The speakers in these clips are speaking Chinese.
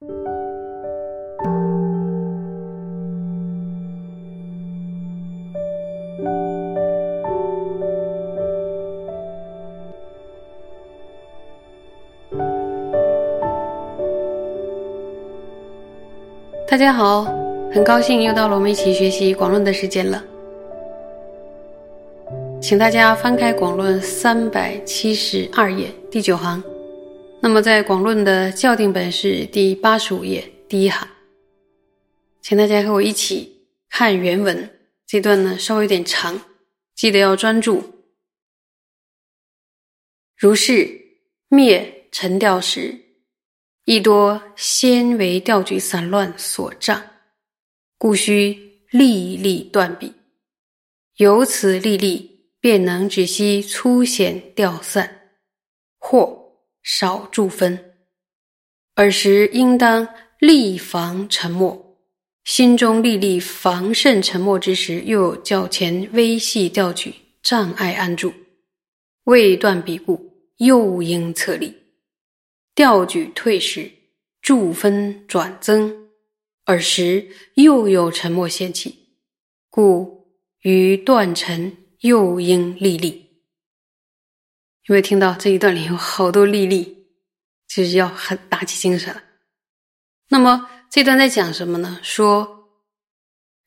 大家好，很高兴又到了我们一起学习广论的时间了。请大家翻开广论三百七十二页第九行，那么在广论的校订本是第八十五页第一行，请大家和我一起看原文。这段呢稍微有点长，记得要专注。如是灭沉掉时。亦多纤维调举散乱所障，故须历历断笔。由此历历，便能止息粗显掉散，或少助分。尔时应当立防沉默，心中粒粒防慎沉默之时，又有较前微细调举障碍安住，未断彼故，又应侧立。调举退时，助分转增，尔时又有沉默现起，故于断沉又应立立。有没有听到这一段里有好多例例，就是要很打起精神。那么这段在讲什么呢？说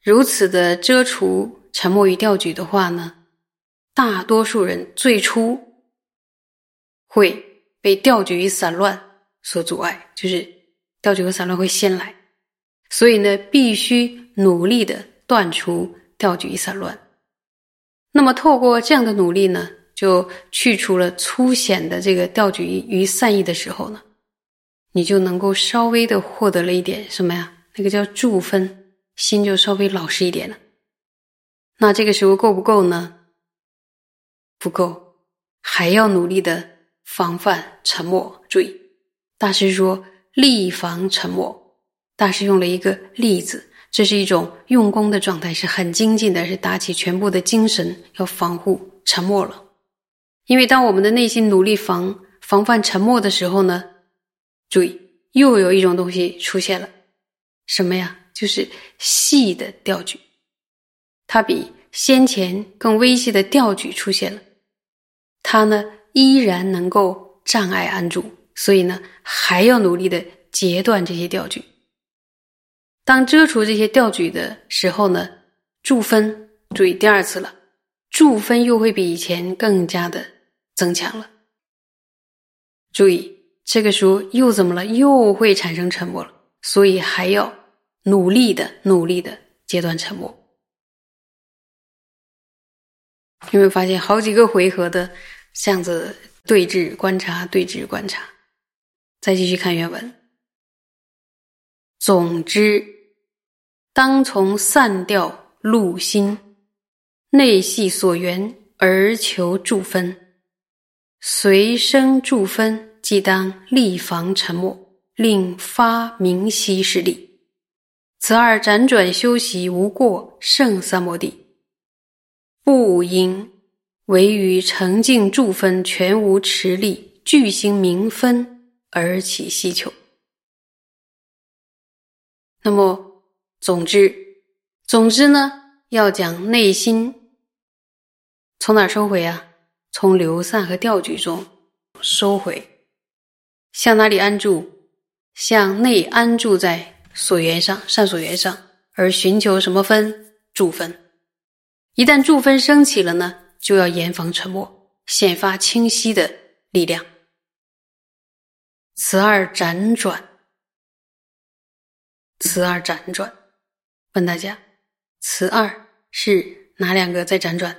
如此的遮除沉默与调举的话呢，大多数人最初会。被调举与散乱所阻碍，就是调举和散乱会先来，所以呢，必须努力的断除调举与散乱。那么，透过这样的努力呢，就去除了粗显的这个调举与散逸的时候呢，你就能够稍微的获得了一点什么呀？那个叫助分，心就稍微老实一点了。那这个时候够不够呢？不够，还要努力的。防范沉默，注意，大师说立防沉默。大师用了一个例子，这是一种用功的状态，是很精进的，是打起全部的精神要防护沉默了。因为当我们的内心努力防防范沉默的时候呢，注意，又有一种东西出现了，什么呀？就是细的调举，它比先前更微细的调举出现了，它呢？依然能够障碍安住，所以呢，还要努力的截断这些调举。当遮除这些调举的时候呢，助分注意第二次了，助分又会比以前更加的增强了。注意这个时候又怎么了？又会产生沉默了，所以还要努力的、努力的截断沉默。有没有发现好几个回合的？这样子对峙观察，对峙观察，再继续看原文。总之，当从散掉入心，内系所缘而求助分，随生助分，即当立防沉默，令发明息势力。此二辗转修习无过，胜三摩地，不应。唯于澄净助分全无持力，巨星明分而起希求。那么，总之，总之呢，要讲内心从哪收回啊？从流散和调举中收回，向哪里安住？向内安住在所缘上，善所缘上，而寻求什么分？助分。一旦助分升起了呢？就要严防沉默，显发清晰的力量。此二辗转，此二辗转。问大家，此二是哪两个在辗转？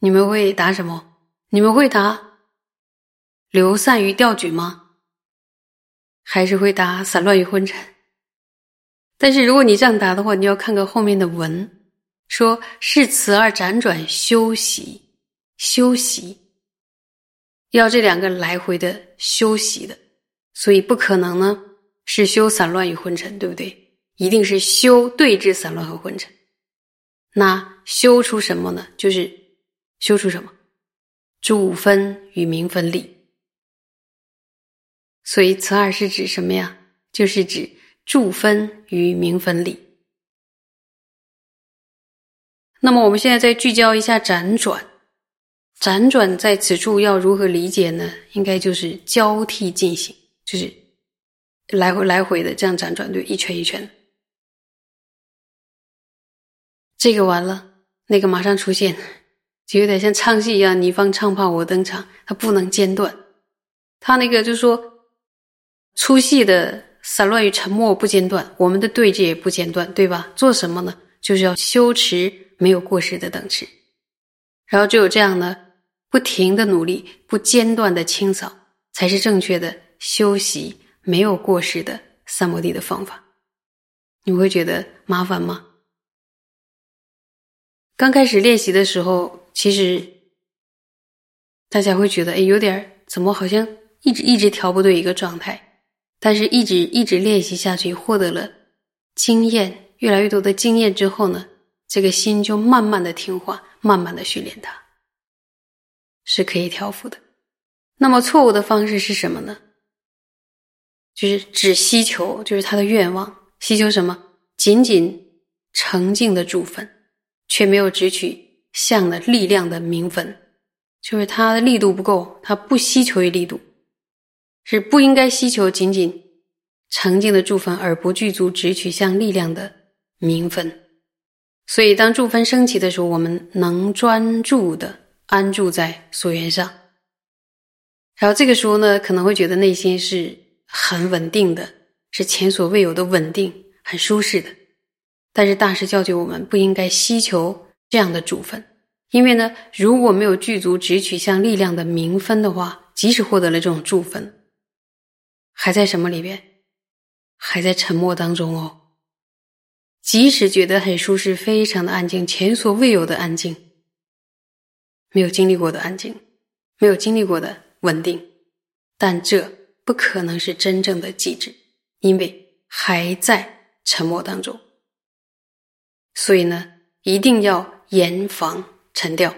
你们会答什么？你们会答流散于调举吗？还是会答散乱于昏沉？但是如果你这样答的话，你要看看后面的文。说是此而辗转修习，修习要这两个来回的修习的，所以不可能呢是修散乱与昏沉，对不对？一定是修对治散乱和昏沉。那修出什么呢？就是修出什么？主分与名分立。所以此二是指什么呀？就是指住分与明分力。那么我们现在再聚焦一下辗转，辗转在此处要如何理解呢？应该就是交替进行，就是来回来回的这样辗转，对，一圈一圈。这个完了，那个马上出现，就有点像唱戏一样，你方唱罢我登场，它不能间断。他那个就是说，粗细的散乱与沉默不间断，我们的对峙也不间断，对吧？做什么呢？就是要修持没有过失的等持，然后只有这样呢，不停的努力，不间断的清扫，才是正确的修习没有过失的三摩地的方法。你会觉得麻烦吗？刚开始练习的时候，其实大家会觉得，哎，有点怎么好像。一直一直调不对一个状态，但是一直一直练习下去，获得了经验，越来越多的经验之后呢，这个心就慢慢的听话，慢慢的训练它，是可以调伏的。那么错误的方式是什么呢？就是只希求，就是他的愿望，希求什么？仅仅澄净的助分，却没有直取相的力量的明分，就是它的力度不够，它不希求于力度。是不应该希求仅仅澄净的助分，而不具足直取向力量的名分。所以，当助分升起的时候，我们能专注的安住在所缘上。然后这个时候呢，可能会觉得内心是很稳定的，是前所未有的稳定，很舒适的。但是大师教诫我们，不应该希求这样的助分，因为呢，如果没有具足直取向力量的明分的话，即使获得了这种助分。还在什么里边？还在沉默当中哦。即使觉得很舒适，非常的安静，前所未有的安静，没有经历过的安静，没有经历过的稳定，但这不可能是真正的极致，因为还在沉默当中。所以呢，一定要严防沉掉。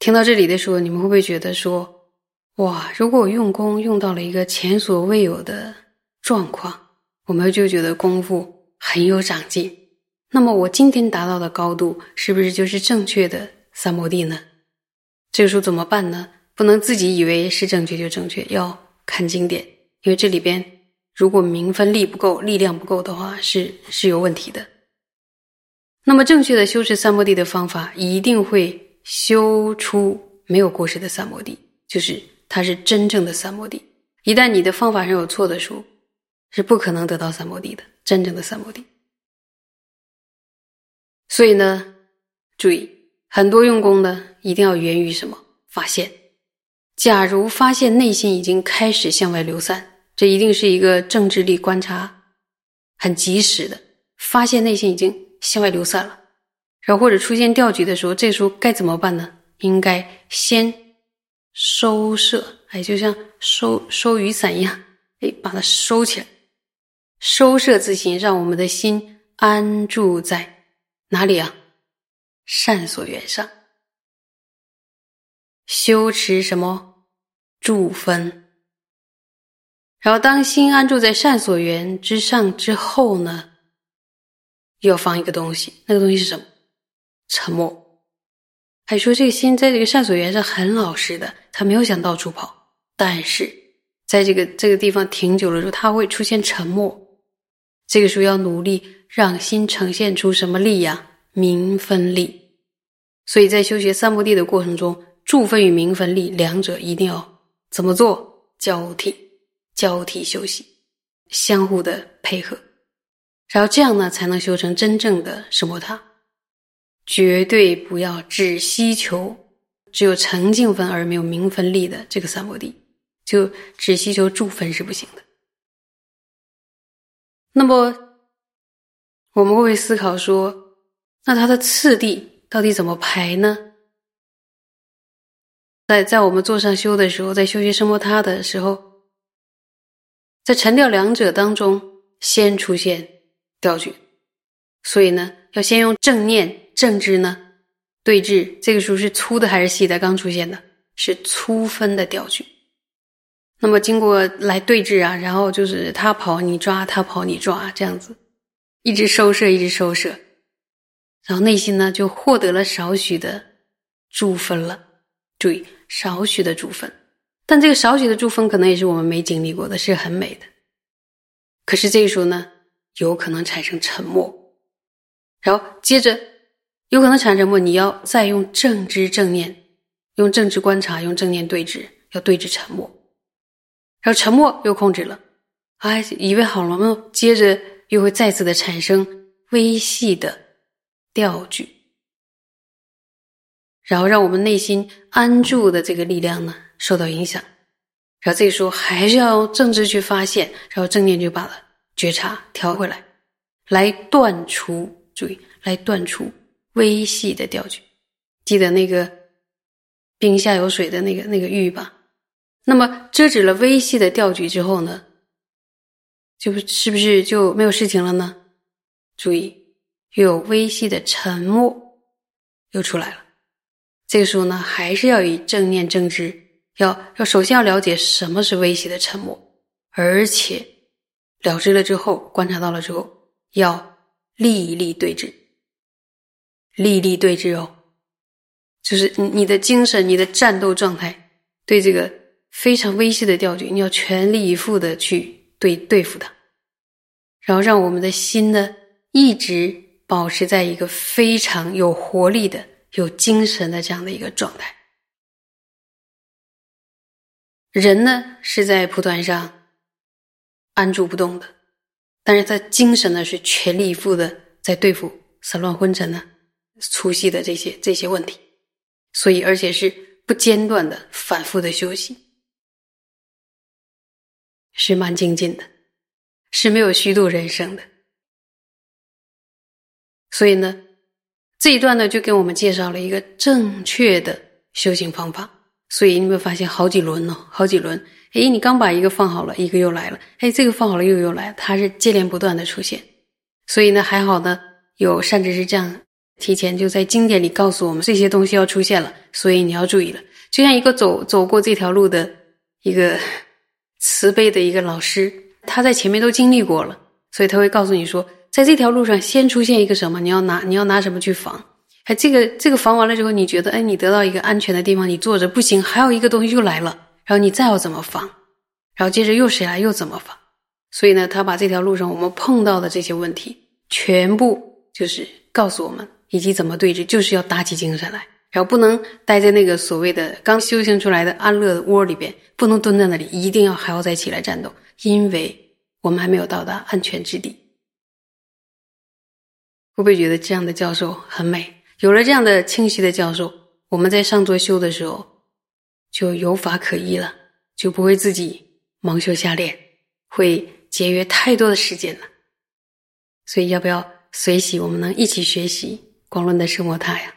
听到这里的时候，你们会不会觉得说？哇！如果我用功用到了一个前所未有的状况，我们就觉得功夫很有长进。那么我今天达到的高度，是不是就是正确的三摩地呢？这个时候怎么办呢？不能自己以为是正确就正确，要看经典，因为这里边如果名分力不够、力量不够的话，是是有问题的。那么正确的修持三摩地的方法，一定会修出没有过失的三摩地，就是。它是真正的三摩地。一旦你的方法上有错的时候，是不可能得到三摩地的真正的三摩地。所以呢，注意很多用功的一定要源于什么？发现。假如发现内心已经开始向外流散，这一定是一个政治力观察很及时的。发现内心已经向外流散了，然后或者出现调举的时候，这时候该怎么办呢？应该先。收摄，哎，就像收收雨伞一样，哎，把它收起来。收摄自心，让我们的心安住在哪里啊？善所缘上。修持什么？住分。然后，当心安住在善所缘之上之后呢，要放一个东西，那个东西是什么？沉默。还说这个心在这个善所缘上很老实的，他没有想到处跑，但是在这个这个地方停久了之后，他会出现沉默。这个时候要努力让心呈现出什么力呀？明分力。所以在修学三摩地的过程中，助分与明分力两者一定要怎么做？交替，交替修习，相互的配合，然后这样呢，才能修成真正的什么塔。绝对不要只希求只有澄净分而没有明分力的这个三摩地，就只希求助分是不行的。那么我们会思考说，那它的次第到底怎么排呢？在在我们坐上修的时候，在修学声波他的时候，在沉掉两者当中，先出现调举，所以呢，要先用正念。正知呢？对峙这个时候是粗的还是细的？刚出现的是粗分的调举。那么经过来对峙啊，然后就是他跑你抓，他跑你抓，这样子一直收摄，一直收摄，然后内心呢就获得了少许的珠分了。注意，少许的珠分，但这个少许的珠分可能也是我们没经历过的，是很美的。可是这个时候呢，有可能产生沉默，然后接着有可能产生沉默，你要再用正知正念，用正知观察，用正念对峙，要对峙沉默。然后沉默又控制了，哎，以为好了吗？接着又会再次的产生微细的调举，然后让我们内心安住的这个力量呢受到影响。然后这个时候还是要用正知去发现，然后正念就把它觉察调回来，来断除，注意，来断除微细的调举。记得那个冰下有水的那个那个玉吧。那么遮止了微细的调举之后呢，就是不是就没有事情了呢？注意，又有微细的沉默又出来了。这个时候呢，还是要以正念正知，要要首先要了解什么是微细的沉默，而且了知了之后，观察到了之后，要立立对峙，立立对峙哦，就是你你的精神、你的战斗状态对这个。非常微细的调举，你要全力以赴的去对对付它，然后让我们的心呢一直保持在一个非常有活力的、有精神的这样的一个状态。人呢是在蒲团上安住不动的，但是他精神呢是全力以赴的在对付散乱昏沉呢粗细的这些这些问题，所以而且是不间断的反复的休息。是蛮精进的，是没有虚度人生的。所以呢，这一段呢，就给我们介绍了一个正确的修行方法。所以你有没有发现好几轮呢？好几轮，哎，你刚把一个放好了，一个又来了，哎，这个放好了又又来，它是接连不断的出现。所以呢，还好呢，有善知识这样提前就在经典里告诉我们这些东西要出现了，所以你要注意了。就像一个走走过这条路的一个。慈悲的一个老师，他在前面都经历过了，所以他会告诉你说，在这条路上先出现一个什么，你要拿你要拿什么去防。哎，这个这个防完了之后，你觉得哎，你得到一个安全的地方，你坐着不行，还有一个东西又来了，然后你再要怎么防？然后接着又谁来又怎么防？所以呢，他把这条路上我们碰到的这些问题，全部就是告诉我们，以及怎么对峙，就是要打起精神来。然后不能待在那个所谓的刚修行出来的安乐窝里边，不能蹲在那里，一定要还要再起来战斗，因为我们还没有到达安全之地。会不会觉得这样的教授很美？有了这样的清晰的教授，我们在上座修的时候就有法可依了，就不会自己盲修瞎练，会节约太多的时间了。所以要不要随喜？我们能一起学习广论的生活塔呀？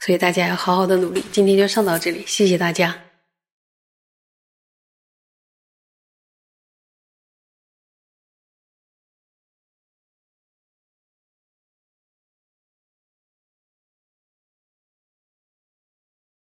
所以大家要好好的努力。今天就上到这里，谢谢大家。